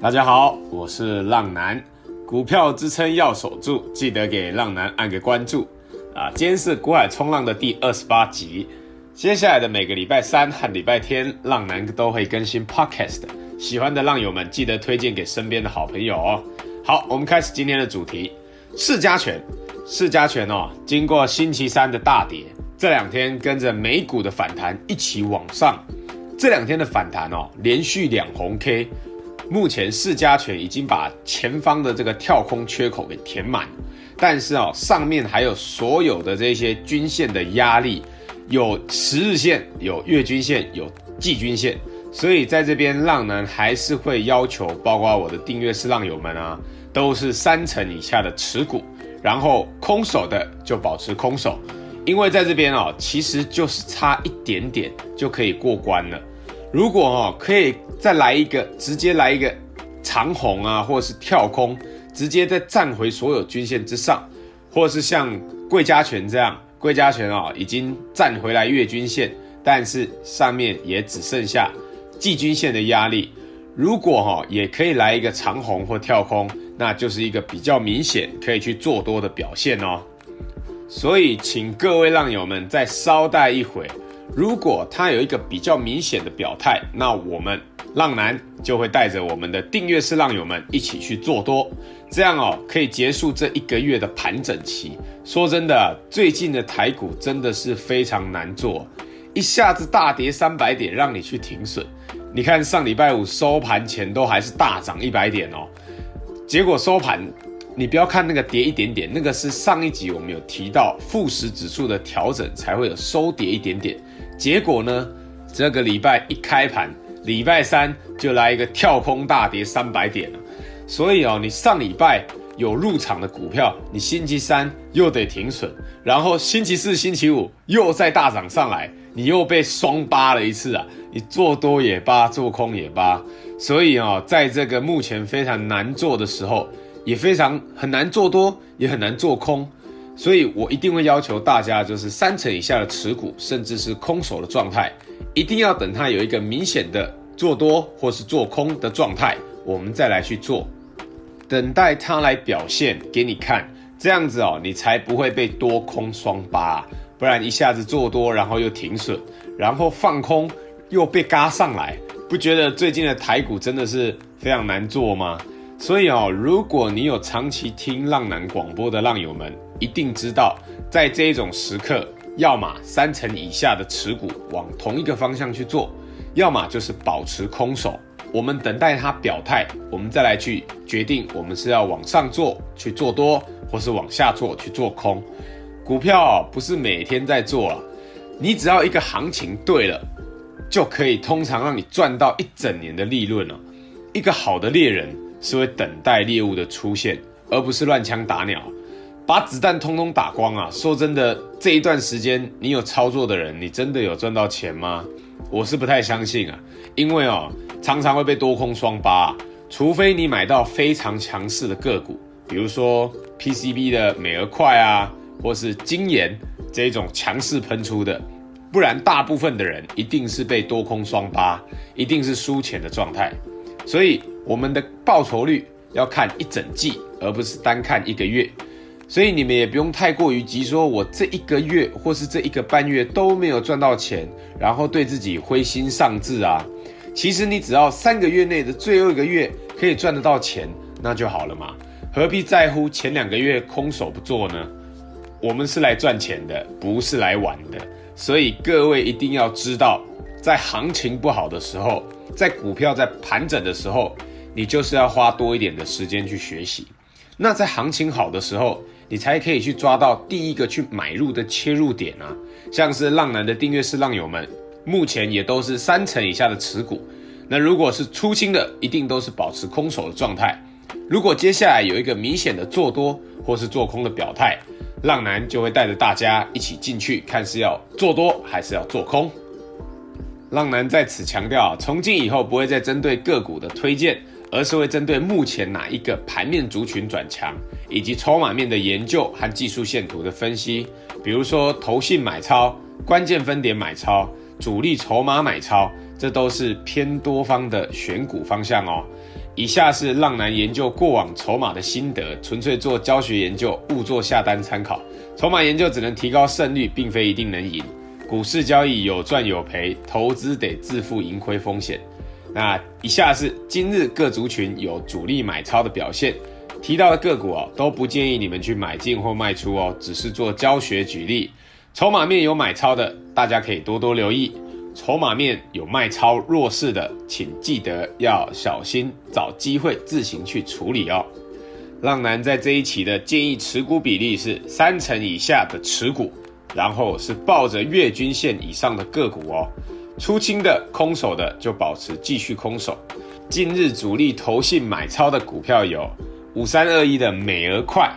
大家好，我是浪男，股票支撑要守住，记得给浪男按个关注啊！今天是股海冲浪的第二十八集，接下来的每个礼拜三和礼拜天，浪男都会更新 Podcast，喜欢的浪友们记得推荐给身边的好朋友哦。好，我们开始今天的主题，市加权，市加权哦，经过星期三的大跌，这两天跟着美股的反弹一起往上，这两天的反弹哦，连续两红 K。目前四家权已经把前方的这个跳空缺口给填满，但是哦，上面还有所有的这些均线的压力，有十日线，有月均线，有季均线，所以在这边浪男还是会要求，包括我的订阅式浪友们啊，都是三成以下的持股，然后空手的就保持空手，因为在这边哦，其实就是差一点点就可以过关了。如果哦可以再来一个，直接来一个长红啊，或者是跳空，直接再站回所有均线之上，或者是像贵家权这样，贵家权啊已经站回来月均线，但是上面也只剩下季均线的压力。如果哈也可以来一个长红或跳空，那就是一个比较明显可以去做多的表现哦。所以请各位浪友们再稍待一会。如果它有一个比较明显的表态，那我们浪男就会带着我们的订阅式浪友们一起去做多，这样哦可以结束这一个月的盘整期。说真的，最近的台股真的是非常难做，一下子大跌三百点让你去停损。你看上礼拜五收盘前都还是大涨一百点哦，结果收盘。你不要看那个跌一点点，那个是上一集我们有提到富时指数的调整才会有收跌一点点。结果呢，这个礼拜一开盘，礼拜三就来一个跳空大跌三百点了。所以哦，你上礼拜有入场的股票，你星期三又得停损，然后星期四、星期五又再大涨上来，你又被双巴了一次啊！你做多也扒，做空也扒。所以哦，在这个目前非常难做的时候。也非常很难做多，也很难做空，所以我一定会要求大家，就是三成以下的持股，甚至是空手的状态，一定要等它有一个明显的做多或是做空的状态，我们再来去做，等待它来表现给你看，这样子哦，你才不会被多空双巴，不然一下子做多，然后又停损，然后放空又被嘎上来，不觉得最近的台股真的是非常难做吗？所以哦，如果你有长期听浪男广播的浪友们，一定知道，在这种时刻，要么三成以下的持股往同一个方向去做，要么就是保持空手。我们等待它表态，我们再来去决定，我们是要往上做去做多，或是往下做去做空。股票不是每天在做了，你只要一个行情对了，就可以通常让你赚到一整年的利润了。一个好的猎人。是会等待猎物的出现，而不是乱枪打鸟，把子弹通通打光啊！说真的，这一段时间你有操作的人，你真的有赚到钱吗？我是不太相信啊，因为哦，常常会被多空双八，除非你买到非常强势的个股，比如说 PCB 的美而快啊，或是晶圆这种强势喷出的，不然大部分的人一定是被多空双八，一定是输钱的状态，所以。我们的报酬率要看一整季，而不是单看一个月，所以你们也不用太过于急，说我这一个月或是这一个半月都没有赚到钱，然后对自己灰心丧志啊。其实你只要三个月内的最后一个月可以赚得到钱，那就好了嘛，何必在乎前两个月空手不做呢？我们是来赚钱的，不是来玩的，所以各位一定要知道，在行情不好的时候，在股票在盘整的时候。你就是要花多一点的时间去学习，那在行情好的时候，你才可以去抓到第一个去买入的切入点啊。像是浪男的订阅式浪友们，目前也都是三成以下的持股。那如果是出清的，一定都是保持空手的状态。如果接下来有一个明显的做多或是做空的表态，浪男就会带着大家一起进去，看是要做多还是要做空。浪男在此强调，从今以后不会再针对个股的推荐。而是会针对目前哪一个盘面族群转强，以及筹码面的研究和技术线图的分析，比如说投信买超、关键分点买超、主力筹码买超这都是偏多方的选股方向哦。以下是浪男研究过往筹码的心得，纯粹做教学研究，勿做下单参考。筹码研究只能提高胜率，并非一定能赢。股市交易有赚有赔，投资得自负盈亏风险。那以下是今日各族群有主力买超的表现，提到的个股哦，都不建议你们去买进或卖出哦，只是做教学举例。筹码面有买超的，大家可以多多留意。筹码面有卖超弱势的，请记得要小心，找机会自行去处理哦。浪男在这一期的建议持股比例是三成以下的持股，然后是抱着月均线以上的个股哦。出清的空手的就保持继续空手。近日主力投信买超的股票有五三二一的美而快，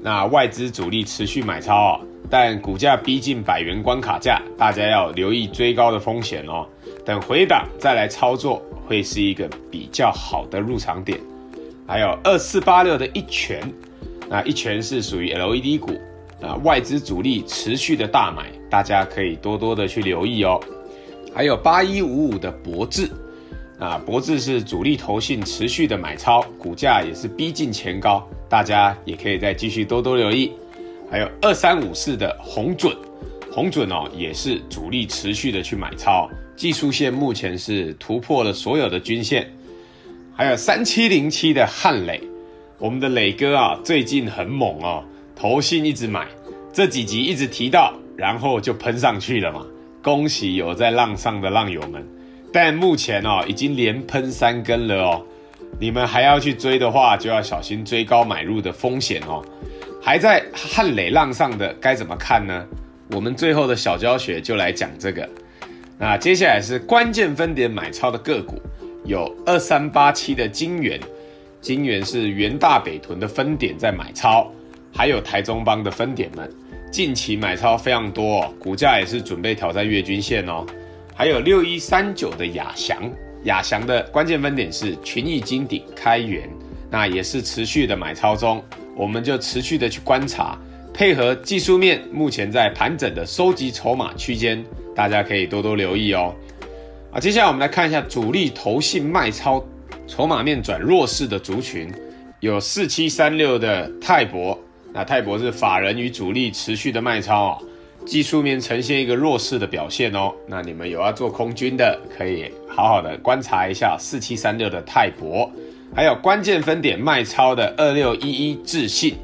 那外资主力持续买超哦。但股价逼近百元关卡价，大家要留意追高的风险哦。等回档再来操作，会是一个比较好的入场点。还有二四八六的一拳，那一拳是属于 LED 股，啊，外资主力持续的大买，大家可以多多的去留意哦。还有八一五五的博智，啊，博智是主力投信持续的买超，股价也是逼近前高，大家也可以再继续多多留意。还有二三五四的红准，红准哦也是主力持续的去买超，技术线目前是突破了所有的均线。还有三七零七的汉磊，我们的磊哥啊最近很猛哦，投信一直买，这几集一直提到，然后就喷上去了嘛，恭喜有在浪上的浪友们。但目前哦已经连喷三根了哦，你们还要去追的话，就要小心追高买入的风险哦。还在汉磊浪上的该怎么看呢？我们最后的小教学就来讲这个。那接下来是关键分点买超的个股，有二三八七的金元，金元是元大北屯的分点在买超，还有台中帮的分点们近期买超非常多，股价也是准备挑战月均线哦。还有六一三九的亚翔，亚翔的关键分点是群益金鼎开源，那也是持续的买超中。我们就持续的去观察，配合技术面目前在盘整的收集筹码区间，大家可以多多留意哦。啊，接下来我们来看一下主力投信卖超，筹码面转弱势的族群，有四七三六的泰博，那泰博是法人与主力持续的卖超哦，技术面呈现一个弱势的表现哦。那你们有要做空军的，可以好好的观察一下四七三六的泰博。还有关键分点卖超的二六一一智信，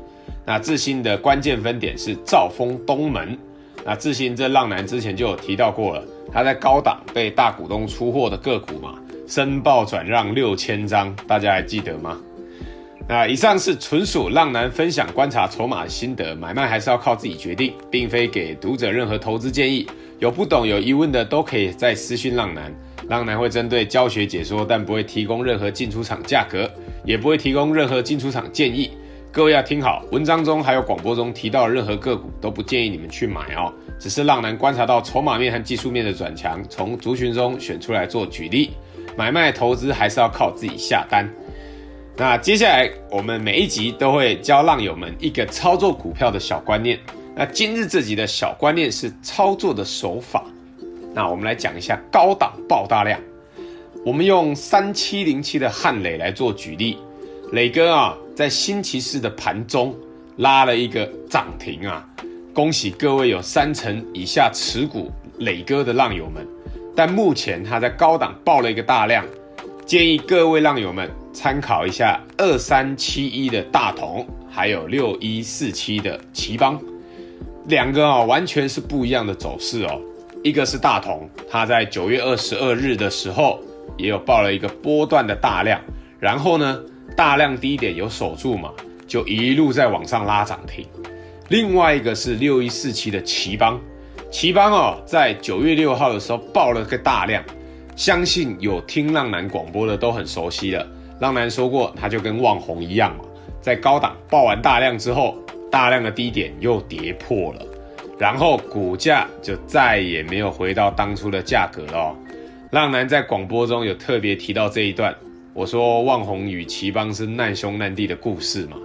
那智信的关键分点是兆丰东门，那智信这浪男之前就有提到过了，他在高档被大股东出货的个股嘛，申报转让六千张，大家还记得吗？那以上是纯属浪男分享观察筹码的心得，买卖还是要靠自己决定，并非给读者任何投资建议，有不懂有疑问的都可以在私讯浪男。浪男会针对教学解说，但不会提供任何进出场价格，也不会提供任何进出场建议。各位要听好，文章中还有广播中提到的任何个股都不建议你们去买哦。只是浪男观察到筹码面和技术面的转强，从族群中选出来做举例。买卖投资还是要靠自己下单。那接下来我们每一集都会教浪友们一个操作股票的小观念。那今日这集的小观念是操作的手法。那我们来讲一下高档爆大量。我们用三七零七的汉磊来做举例，磊哥啊，在星期四的盘中拉了一个涨停啊，恭喜各位有三成以下持股磊哥的浪友们。但目前他在高档爆了一个大量，建议各位浪友们参考一下二三七一的大同，还有六一四七的奇邦，两个啊完全是不一样的走势哦。一个是大同，它在九月二十二日的时候也有爆了一个波段的大量，然后呢，大量低点有守住嘛，就一路在往上拉涨停。另外一个是六一四七的奇邦，奇邦哦，在九月六号的时候爆了个大量，相信有听浪男广播的都很熟悉了。浪男说过，它就跟旺宏一样嘛，在高档爆完大量之后，大量的低点又跌破了。然后股价就再也没有回到当初的价格了哦。浪男在广播中有特别提到这一段，我说旺宏与頎邦是难兄难弟的故事嘛，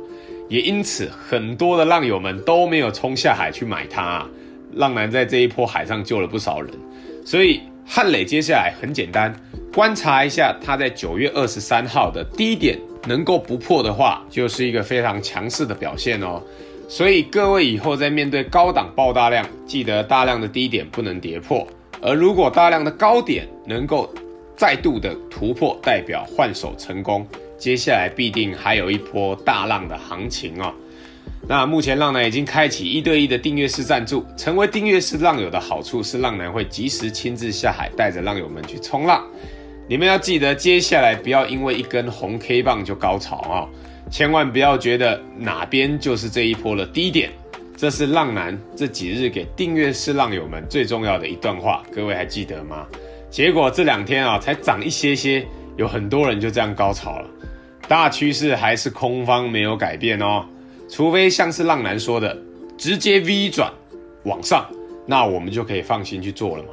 也因此很多的浪友们都没有冲下海去买它。浪男在这一波海上救了不少人，所以汉磊接下来很简单，观察一下它在九月二十三号的低点能够不破的话，就是一个非常强势的表现哦。所以各位以后在面对高档爆大量，记得大量的低点不能跌破，而如果大量的高点能够再度的突破，代表换手成功，接下来必定还有一波大浪的行情哦。那目前浪男已经开启一对一的订阅式赞助，成为订阅式浪友的好处是浪男会及时亲自下海，带着浪友们去冲浪。你们要记得，接下来不要因为一根红 K 棒就高潮啊、千万不要觉得哪边就是这一波的低点，这是浪男这几日给订阅式浪友们最重要的一段话，各位还记得吗？结果这两天啊，才涨一些些，有很多人就这样高潮了。大趋势还是空方没有改变哦，除非像是浪男说的直接 V 转往上，那我们就可以放心去做了嘛。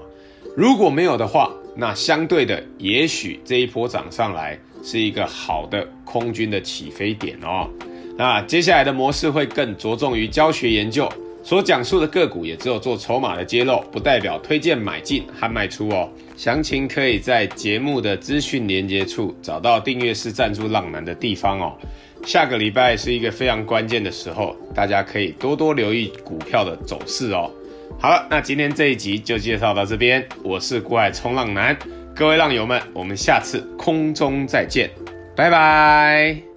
如果没有的话，那相对的，也许这一波涨上来是一个好的空军的起飞点哦。那接下来的模式会更着重于教学研究，所讲述的个股也只有做筹码的揭露，不代表推荐买进和卖出哦。详情可以在节目的资讯连接处找到订阅式赞助浪男的地方哦。下个礼拜是一个非常关键的时候，大家可以多多留意股票的走势哦。好了，那今天这一集就介绍到这边。我是股海冲浪男，各位浪友们，我们下次空中再见，拜拜。